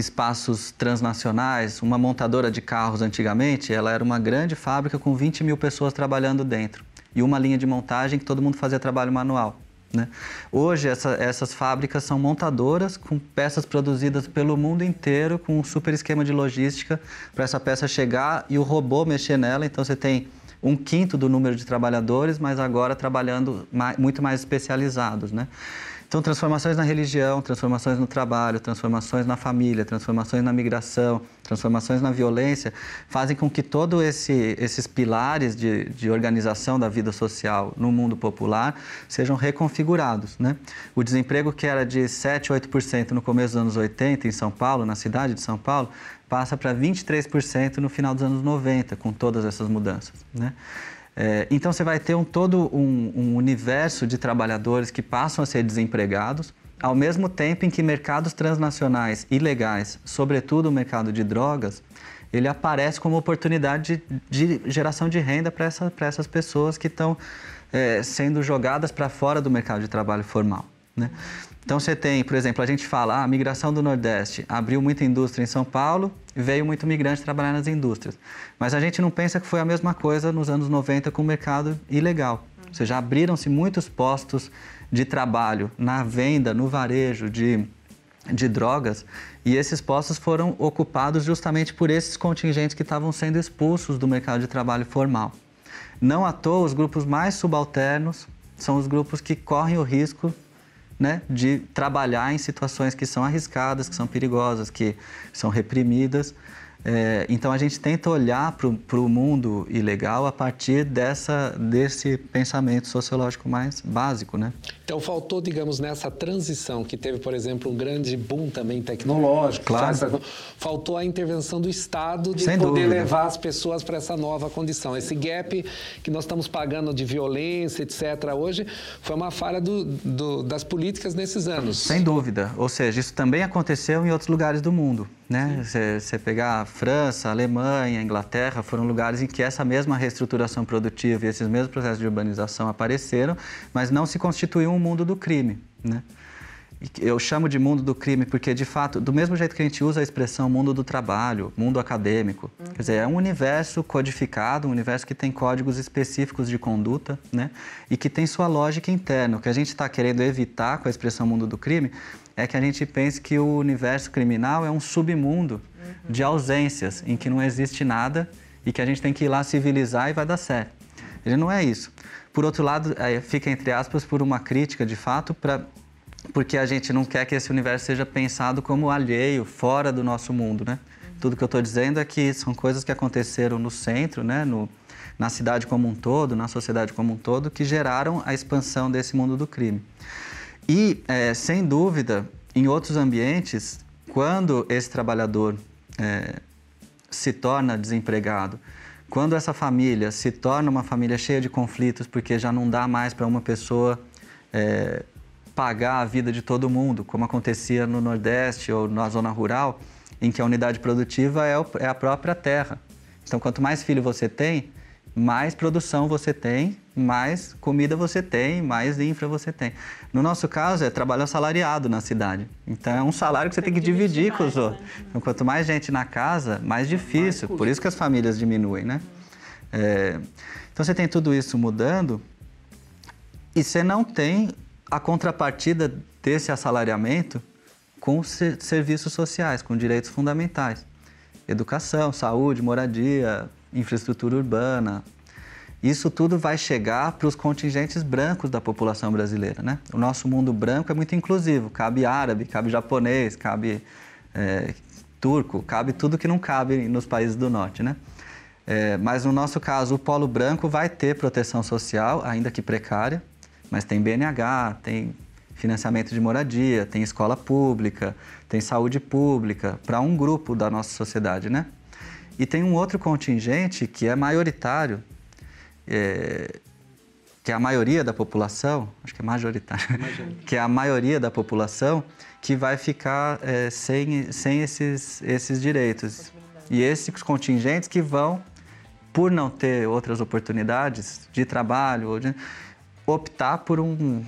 espaços transnacionais. Uma montadora de carros antigamente, ela era uma grande fábrica com 20 mil pessoas trabalhando dentro e uma linha de montagem que todo mundo fazia trabalho manual. Né? Hoje, essa, essas fábricas são montadoras com peças produzidas pelo mundo inteiro, com um super esquema de logística para essa peça chegar e o robô mexer nela. Então, você tem um quinto do número de trabalhadores, mas agora trabalhando mais, muito mais especializados. Né? Então, transformações na religião, transformações no trabalho, transformações na família, transformações na migração, transformações na violência, fazem com que todos esse, esses pilares de, de, organização da vida social no mundo popular sejam reconfigurados. Né? O desemprego que era de 7, 8% no começo dos anos 80 em São Paulo, na cidade de São Paulo, passa para 23% no final dos anos 90, com todas essas mudanças. Né? É, então você vai ter um, todo um, um universo de trabalhadores que passam a ser desempregados, ao mesmo tempo em que mercados transnacionais ilegais, sobretudo o mercado de drogas, ele aparece como oportunidade de, de geração de renda para essa, essas pessoas que estão é, sendo jogadas para fora do mercado de trabalho formal. Né? Então você tem, por exemplo, a gente fala, ah, a migração do Nordeste abriu muita indústria em São Paulo, veio muito migrante trabalhar nas indústrias. Mas a gente não pensa que foi a mesma coisa nos anos 90 com o mercado ilegal. Ou seja, abriram-se muitos postos de trabalho na venda, no varejo de, de drogas, e esses postos foram ocupados justamente por esses contingentes que estavam sendo expulsos do mercado de trabalho formal. Não à toa, os grupos mais subalternos são os grupos que correm o risco né, de trabalhar em situações que são arriscadas, que são perigosas, que são reprimidas. É, então a gente tenta olhar para o mundo ilegal a partir dessa, desse pensamento sociológico mais básico, né? Então faltou, digamos, nessa transição que teve, por exemplo, um grande boom também tecnológico, claro. faltou a intervenção do Estado de Sem poder dúvida. levar as pessoas para essa nova condição. Esse gap que nós estamos pagando de violência, etc., hoje, foi uma falha do, do, das políticas nesses anos. Sem dúvida. Ou seja, isso também aconteceu em outros lugares do mundo. Né? Você pegar a França, a Alemanha, a Inglaterra, foram lugares em que essa mesma reestruturação produtiva e esses mesmos processos de urbanização apareceram, mas não se constituiu um mundo do crime. Né? Eu chamo de mundo do crime porque, de fato, do mesmo jeito que a gente usa a expressão mundo do trabalho, mundo acadêmico, uhum. quer dizer, é um universo codificado, um universo que tem códigos específicos de conduta, né? E que tem sua lógica interna. O que a gente está querendo evitar com a expressão mundo do crime é que a gente pense que o universo criminal é um submundo uhum. de ausências, em que não existe nada e que a gente tem que ir lá civilizar e vai dar certo. Ele não é isso. Por outro lado, fica entre aspas por uma crítica, de fato, para porque a gente não quer que esse universo seja pensado como alheio, fora do nosso mundo, né? Tudo que eu estou dizendo é que são coisas que aconteceram no centro, né? No, na cidade como um todo, na sociedade como um todo, que geraram a expansão desse mundo do crime. E, é, sem dúvida, em outros ambientes, quando esse trabalhador é, se torna desempregado, quando essa família se torna uma família cheia de conflitos, porque já não dá mais para uma pessoa é, pagar a vida de todo mundo, como acontecia no Nordeste ou na zona rural, em que a unidade produtiva é, é a própria terra. Então, quanto mais filho você tem, mais produção você tem, mais comida você tem, mais infra você tem. No nosso caso, é trabalho assalariado na cidade. Então, é um salário que você tem que dividir com os outros. Né? Então, quanto mais gente na casa, mais difícil. Por isso que as famílias diminuem, né? É... Então, você tem tudo isso mudando e você não tem a contrapartida desse assalariamento com serviços sociais, com direitos fundamentais. educação, saúde, moradia, infraestrutura urbana. Isso tudo vai chegar para os contingentes brancos da população brasileira. Né? O nosso mundo branco é muito inclusivo, cabe árabe, cabe japonês, cabe é, turco, cabe tudo que não cabe nos países do norte. Né? É, mas no nosso caso, o polo branco vai ter proteção social, ainda que precária, mas tem BNH, tem financiamento de moradia, tem escola pública, tem saúde pública, para um grupo da nossa sociedade, né? E tem um outro contingente que é maioritário, é, que é a maioria da população, acho que é majoritário, [laughs] que é a maioria da população que vai ficar é, sem, sem esses, esses direitos. E esses contingentes que vão, por não ter outras oportunidades de trabalho, ou de, optar por um,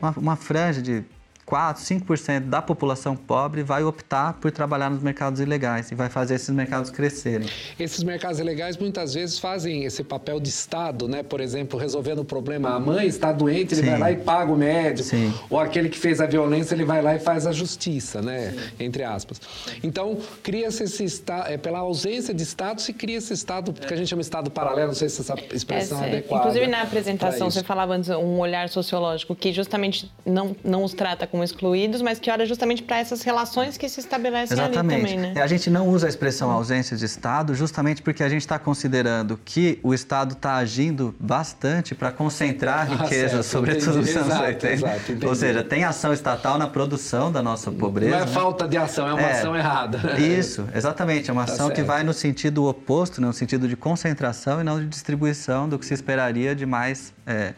uma, uma franja de 4, 5% da população pobre vai optar por trabalhar nos mercados ilegais e vai fazer esses mercados crescerem. Esses mercados ilegais muitas vezes fazem esse papel de Estado, né? Por exemplo, resolvendo o problema. A mãe está doente, ele Sim. vai lá e paga o médico. Sim. Ou aquele que fez a violência, ele vai lá e faz a justiça, né? Sim. Entre aspas. Então, cria-se esse Estado, é, pela ausência de Estado, se cria esse Estado, que a gente chama de Estado paralelo, não sei se essa expressão é, é adequada. Inclusive, na apresentação, você falava antes um olhar sociológico que justamente não, não os trata com como excluídos, mas que olha justamente para essas relações que se estabelecem Exatamente. ali também, né? A gente não usa a expressão ausência de Estado justamente porque a gente está considerando que o Estado está agindo bastante para concentrar ah, riqueza, sobretudo nos anos 80. Ou seja, tem ação estatal na produção da nossa pobreza. Não é né? falta de ação, é uma é, ação errada. Isso, exatamente. É uma tá ação certo. que vai no sentido oposto, né? no sentido de concentração e não de distribuição do que se esperaria de mais é,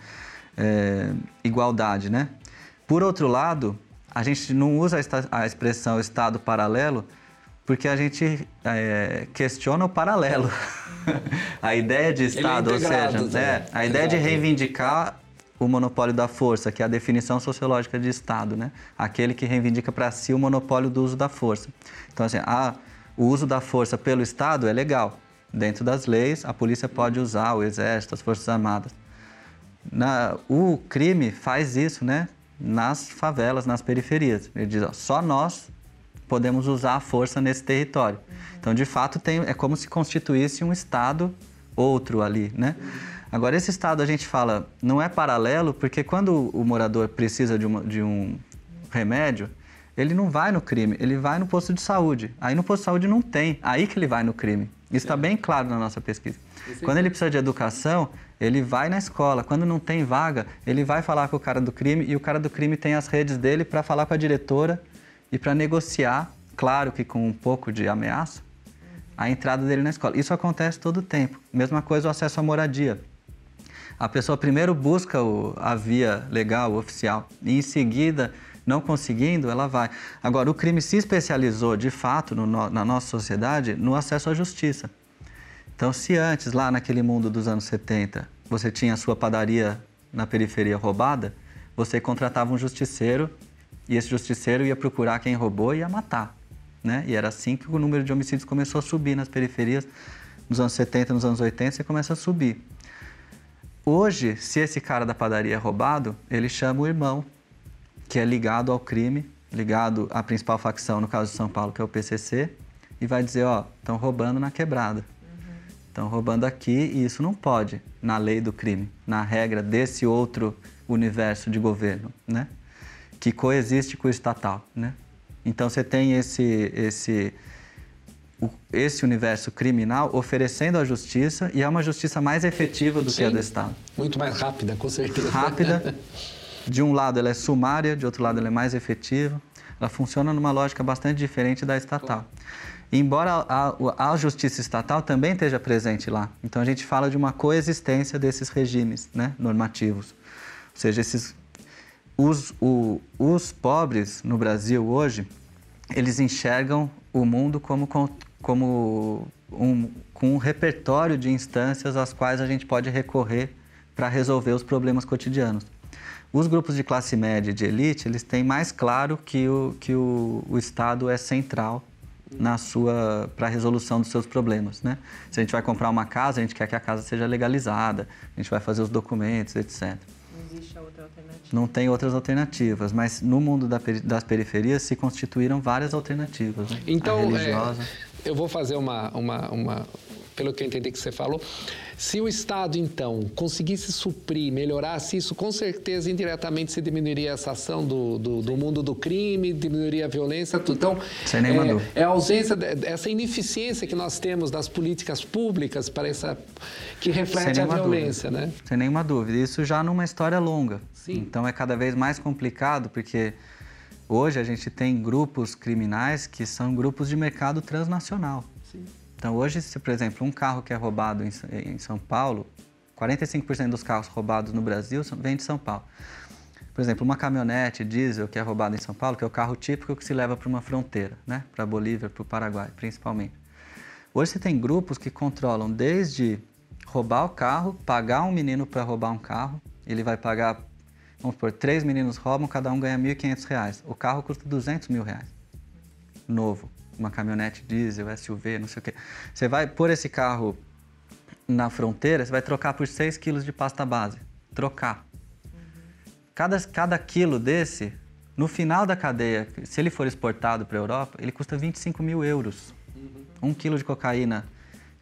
é, igualdade, né? Por outro lado, a gente não usa a expressão Estado paralelo porque a gente é, questiona o paralelo. [laughs] a ideia de é Estado, é ou seja, né? a ideia de reivindicar o monopólio da força, que é a definição sociológica de Estado, né? aquele que reivindica para si o monopólio do uso da força. Então, assim, a, o uso da força pelo Estado é legal. Dentro das leis, a polícia pode usar, o exército, as forças armadas. Na, o crime faz isso, né? Nas favelas, nas periferias. Ele diz, ó, só nós podemos usar a força nesse território. Uhum. Então, de fato, tem, é como se constituísse um Estado outro ali, né? Agora, esse Estado a gente fala, não é paralelo, porque quando o morador precisa de, uma, de um remédio, ele não vai no crime, ele vai no posto de saúde. Aí no posto de saúde não tem, aí que ele vai no crime. Isso está bem claro na nossa pesquisa. Quando ele precisa de educação, ele vai na escola. Quando não tem vaga, ele vai falar com o cara do crime e o cara do crime tem as redes dele para falar com a diretora e para negociar, claro que com um pouco de ameaça, a entrada dele na escola. Isso acontece todo o tempo. Mesma coisa o acesso à moradia. A pessoa primeiro busca o, a via legal, oficial, e em seguida, não conseguindo, ela vai. Agora, o crime se especializou, de fato, no, na nossa sociedade, no acesso à justiça. Então, se antes, lá naquele mundo dos anos 70, você tinha a sua padaria na periferia roubada, você contratava um justiceiro e esse justiceiro ia procurar quem roubou e ia matar. Né? E era assim que o número de homicídios começou a subir nas periferias. Nos anos 70, nos anos 80, você começa a subir. Hoje, se esse cara da padaria é roubado, ele chama o irmão, que é ligado ao crime, ligado à principal facção, no caso de São Paulo, que é o PCC, e vai dizer: Ó, estão roubando na quebrada. Estão roubando aqui e isso não pode na lei do crime, na regra desse outro universo de governo, né? Que coexiste com o estatal, né? Então você tem esse esse esse universo criminal oferecendo a justiça e é uma justiça mais efetiva do Sim, que a do Estado. Muito mais rápida, com certeza. Rápida. [laughs] De um lado ela é sumária, de outro lado ela é mais efetiva. Ela funciona numa lógica bastante diferente da estatal. Embora a, a, justiça estatal também esteja presente lá. Então a gente fala de uma coexistência desses regimes né, normativos. Ou seja, esses, os, o, os pobres no Brasil hoje, eles enxergam o mundo como, como um, com um repertório de instâncias às quais a gente pode recorrer para resolver os problemas cotidianos. Os grupos de classe média e de elite, eles têm mais claro que o, que o, o Estado é central na sua para a resolução dos seus problemas, né? Se a gente vai comprar uma casa, a gente quer que a casa seja legalizada, a gente vai fazer os documentos, etc. Não existe outra alternativa. Não tem outras alternativas, mas no mundo da, das periferias se constituíram várias alternativas. Né? Então, a religiosa. É eu vou fazer uma, uma, uma pelo que eu entendi que você falou, se o Estado, então, conseguisse suprir, melhorasse isso, com certeza, indiretamente, se diminuiria essa ação do, do, do mundo do crime, diminuiria a violência, tudo. Então, nenhuma é, é a ausência, essa ineficiência que nós temos das políticas públicas para essa, que reflete a violência, dúvida. né? Sem nenhuma dúvida. Isso já numa história longa. Sim. Então, é cada vez mais complicado, porque hoje a gente tem grupos criminais que são grupos de mercado transnacional. Sim. Então, hoje, se, por exemplo, um carro que é roubado em, em São Paulo, 45% dos carros roubados no Brasil vêm de São Paulo. Por exemplo, uma caminhonete diesel que é roubada em São Paulo, que é o carro típico que se leva para uma fronteira, né? para a Bolívia, para o Paraguai, principalmente. Hoje você tem grupos que controlam desde roubar o carro, pagar um menino para roubar um carro, ele vai pagar, vamos supor, três meninos roubam, cada um ganha R$ 1.500. O carro custa 200 mil reais, novo uma caminhonete diesel, SUV, não sei o quê. Você vai pôr esse carro na fronteira, você vai trocar por 6 quilos de pasta base. Trocar. Cada, cada quilo desse, no final da cadeia, se ele for exportado para a Europa, ele custa 25 mil euros. Um quilo de cocaína,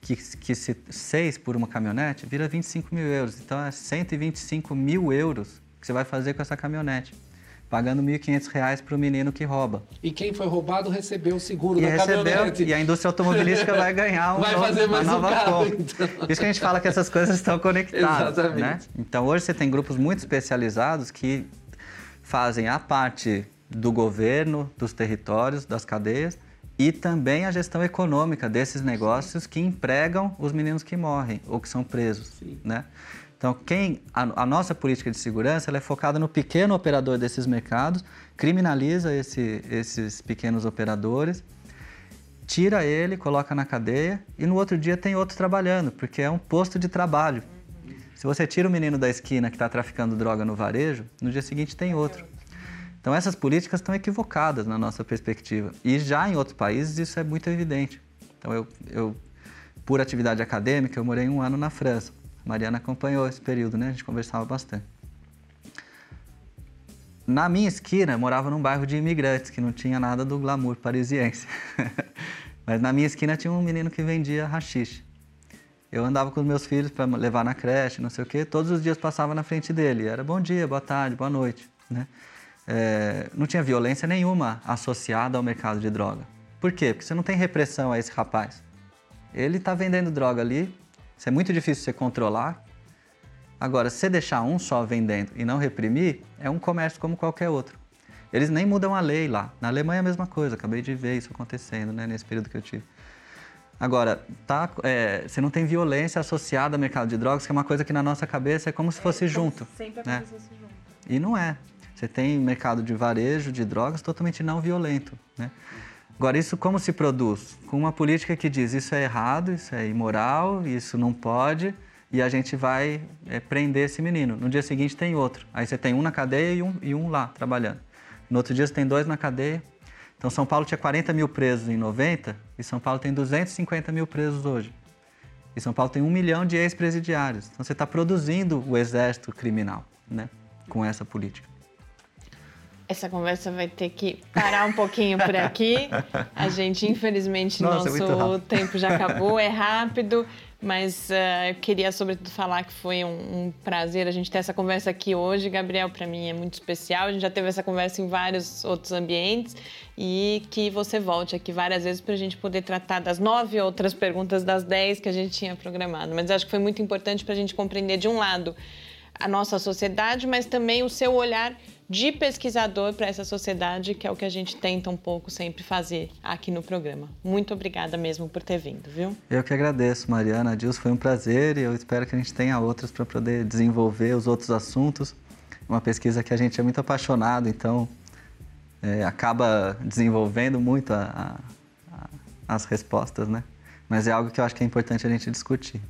que, que se 6 por uma caminhonete, vira 25 mil euros. Então é 125 mil euros que você vai fazer com essa caminhonete pagando R$ 1.500 para o menino que rouba. E quem foi roubado recebeu o seguro e da recebeu, caminhonete. E a indústria automobilística vai ganhar um vai novo, fazer mais uma nova um carro, então. Por isso que a gente fala que essas coisas estão conectadas. Exatamente. Né? Então hoje você tem grupos muito especializados que fazem a parte do governo, dos territórios, das cadeias e também a gestão econômica desses negócios que empregam os meninos que morrem ou que são presos. Sim. Né? Então, quem, a, a, nossa política de segurança é focada no pequeno operador desses mercados, criminaliza esse, esses pequenos operadores, tira ele, coloca na cadeia e no outro dia tem outro trabalhando, porque é um posto de trabalho. Se você tira o menino da esquina que está traficando droga no varejo, no dia seguinte tem outro. Então, essas políticas estão equivocadas na nossa perspectiva. E já em outros países isso é muito evidente. Então, eu, eu por atividade acadêmica, eu morei um ano na França. Mariana acompanhou esse período, né? A gente conversava bastante. Na minha esquina, morava num bairro de imigrantes, que não tinha nada do glamour parisiense. [laughs] Mas na minha esquina tinha um menino que vendia rachixe. Eu andava com os meus filhos para levar na creche, não sei o quê. Todos os dias passava na frente dele. Era bom dia, boa tarde, boa noite. Né? É, não tinha violência nenhuma associada ao mercado de droga. Por quê? Porque você não tem repressão a esse rapaz. Ele está vendendo droga ali, isso é muito difícil você controlar. Agora, se você deixar um só vendendo e não reprimir, é um comércio como qualquer outro. Eles nem mudam a lei lá. Na Alemanha é a mesma coisa, acabei de ver isso acontecendo né, nesse período que eu tive. Agora, tá, é, você não tem violência associada ao mercado de drogas, que é uma coisa que na nossa cabeça é como se fosse é, junto. Sempre né? acontecesse junto. E não é. Você tem mercado de varejo de drogas totalmente não violento. Né? Agora, isso como se produz? Com uma política que diz isso é errado, isso é imoral, isso não pode, e a gente vai é, prender esse menino. No dia seguinte tem outro. Aí você tem um na cadeia e um, e um lá trabalhando. No outro dia você tem dois na cadeia. Então, São Paulo tinha 40 mil presos em 90 e São Paulo tem 250 mil presos hoje. E São Paulo tem um milhão de ex-presidiários. Então, você está produzindo o exército criminal né, com essa política. Essa conversa vai ter que parar um pouquinho por aqui. A gente, infelizmente, Nossa, nosso tempo já acabou, é [laughs] rápido, mas uh, eu queria, sobretudo, falar que foi um, um, prazer a gente ter essa conversa aqui hoje. Gabriel, para mim, é muito especial. A gente já teve essa conversa em vários outros ambientes e que você volte aqui várias vezes para a gente poder tratar das nove outras perguntas das dez que a gente tinha programado. Mas acho que foi muito importante para a gente compreender, de um lado, a nossa sociedade, mas também o seu olhar de pesquisador para essa sociedade, que é o que a gente tenta um pouco sempre fazer aqui no programa. Muito obrigada mesmo por ter vindo, viu? Eu que agradeço, Mariana. Dilson, foi um prazer e eu espero que a gente tenha outras para poder desenvolver os outros assuntos. Uma pesquisa que a gente é muito apaixonado, então é, acaba desenvolvendo muito a, a, as respostas, né? Mas é algo que eu acho que é importante a gente discutir.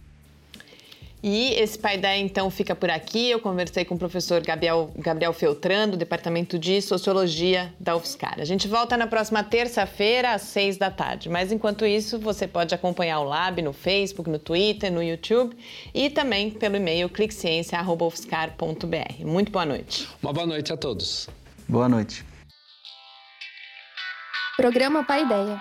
E esse Paidé, então, fica por aqui. Eu conversei com o professor Gabriel, Gabriel Feltran, do Departamento de Sociologia da UFSCar. A gente volta na próxima terça-feira, às seis da tarde. Mas, enquanto isso, você pode acompanhar o Lab no Facebook, no Twitter, no YouTube e também pelo e-mail cliqueciência.ufscar.br. Muito boa noite. Uma boa noite a todos. Boa noite. Programa Paideia.